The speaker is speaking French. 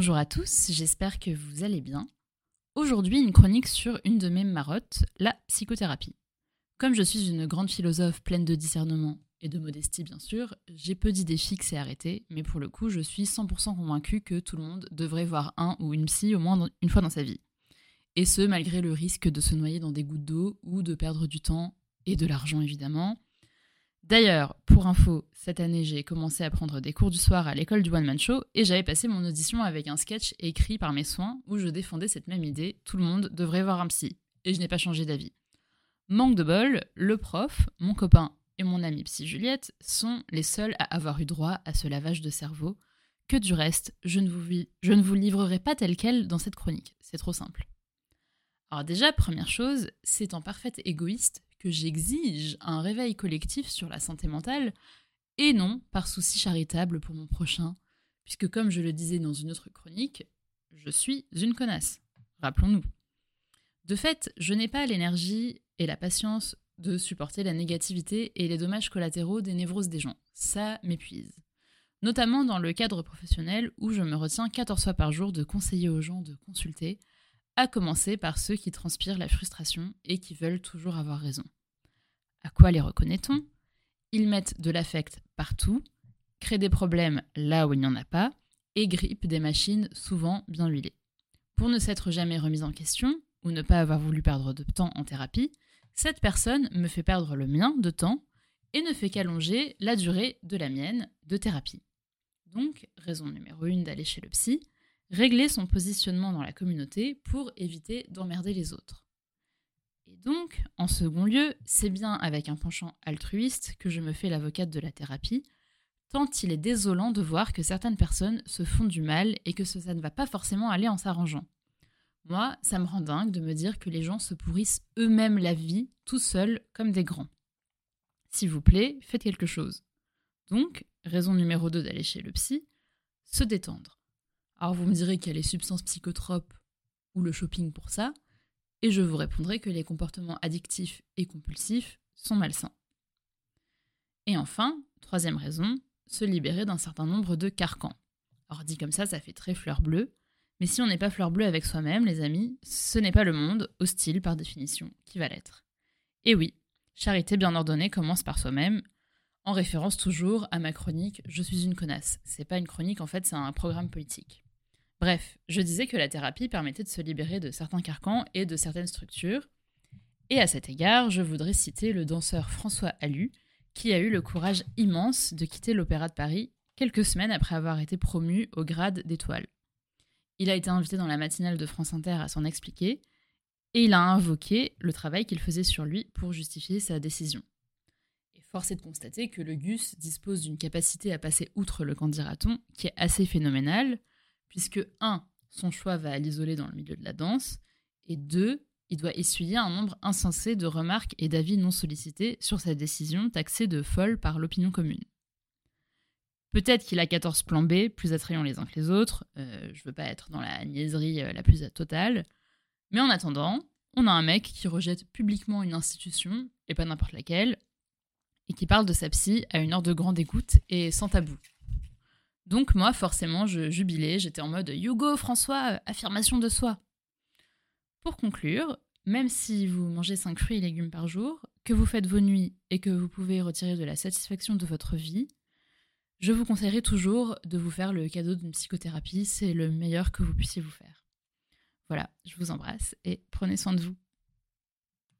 Bonjour à tous, j'espère que vous allez bien. Aujourd'hui, une chronique sur une de mes marottes, la psychothérapie. Comme je suis une grande philosophe pleine de discernement et de modestie bien sûr, j'ai peu d'idées fixes et arrêtées, mais pour le coup, je suis 100% convaincue que tout le monde devrait voir un ou une psy au moins une fois dans sa vie. Et ce, malgré le risque de se noyer dans des gouttes d'eau ou de perdre du temps et de l'argent évidemment. D'ailleurs, pour info, cette année j'ai commencé à prendre des cours du soir à l'école du One Man Show et j'avais passé mon audition avec un sketch écrit par mes soins où je défendais cette même idée, tout le monde devrait voir un psy. Et je n'ai pas changé d'avis. Manque de bol, le prof, mon copain et mon amie psy Juliette sont les seuls à avoir eu droit à ce lavage de cerveau, que du reste, je ne vous, je ne vous livrerai pas tel quel dans cette chronique. C'est trop simple. Alors déjà, première chose, c'est en parfait égoïste que j'exige un réveil collectif sur la santé mentale, et non par souci charitable pour mon prochain, puisque comme je le disais dans une autre chronique, je suis une connasse. Rappelons-nous. De fait, je n'ai pas l'énergie et la patience de supporter la négativité et les dommages collatéraux des névroses des gens. Ça m'épuise. Notamment dans le cadre professionnel où je me retiens 14 fois par jour de conseiller aux gens de consulter, à commencer par ceux qui transpirent la frustration et qui veulent toujours avoir raison. À quoi les reconnaît-on? Ils mettent de l'affect partout, créent des problèmes là où il n'y en a pas, et grippent des machines souvent bien huilées. Pour ne s'être jamais remise en question, ou ne pas avoir voulu perdre de temps en thérapie, cette personne me fait perdre le mien de temps et ne fait qu'allonger la durée de la mienne de thérapie. Donc, raison numéro une d'aller chez le psy, régler son positionnement dans la communauté pour éviter d'emmerder les autres. Et donc, en second lieu, c'est bien avec un penchant altruiste que je me fais l'avocate de la thérapie, tant il est désolant de voir que certaines personnes se font du mal et que ça ne va pas forcément aller en s'arrangeant. Moi, ça me rend dingue de me dire que les gens se pourrissent eux-mêmes la vie, tout seuls, comme des grands. S'il vous plaît, faites quelque chose. Donc, raison numéro 2 d'aller chez le psy, se détendre. Alors vous me direz qu'il y a les substances psychotropes ou le shopping pour ça, et je vous répondrai que les comportements addictifs et compulsifs sont malsains. Et enfin, troisième raison, se libérer d'un certain nombre de carcans. Alors dit comme ça, ça fait très fleur bleue, mais si on n'est pas fleur bleue avec soi-même, les amis, ce n'est pas le monde, hostile par définition, qui va l'être. Et oui, charité bien ordonnée commence par soi-même, en référence toujours à ma chronique Je suis une connasse. C'est pas une chronique, en fait, c'est un programme politique. Bref, je disais que la thérapie permettait de se libérer de certains carcans et de certaines structures. Et à cet égard, je voudrais citer le danseur François Allu, qui a eu le courage immense de quitter l'Opéra de Paris quelques semaines après avoir été promu au grade d'étoile. Il a été invité dans la matinale de France Inter à s'en expliquer, et il a invoqué le travail qu'il faisait sur lui pour justifier sa décision. Et force est de constater que le GUS dispose d'une capacité à passer outre le candidaton qui est assez phénoménale, puisque 1. Son choix va l'isoler dans le milieu de la danse, et 2. Il doit essuyer un nombre insensé de remarques et d'avis non sollicités sur sa décision taxée de folle par l'opinion commune. Peut-être qu'il a 14 plans B, plus attrayants les uns que les autres, euh, je veux pas être dans la niaiserie euh, la plus totale, mais en attendant, on a un mec qui rejette publiquement une institution, et pas n'importe laquelle, et qui parle de sa psy à une heure de grande écoute et sans tabou. Donc moi, forcément, je jubilais, j'étais en mode Hugo, François, affirmation de soi. Pour conclure, même si vous mangez 5 fruits et légumes par jour, que vous faites vos nuits et que vous pouvez retirer de la satisfaction de votre vie, je vous conseillerais toujours de vous faire le cadeau d'une psychothérapie, c'est le meilleur que vous puissiez vous faire. Voilà, je vous embrasse et prenez soin de vous.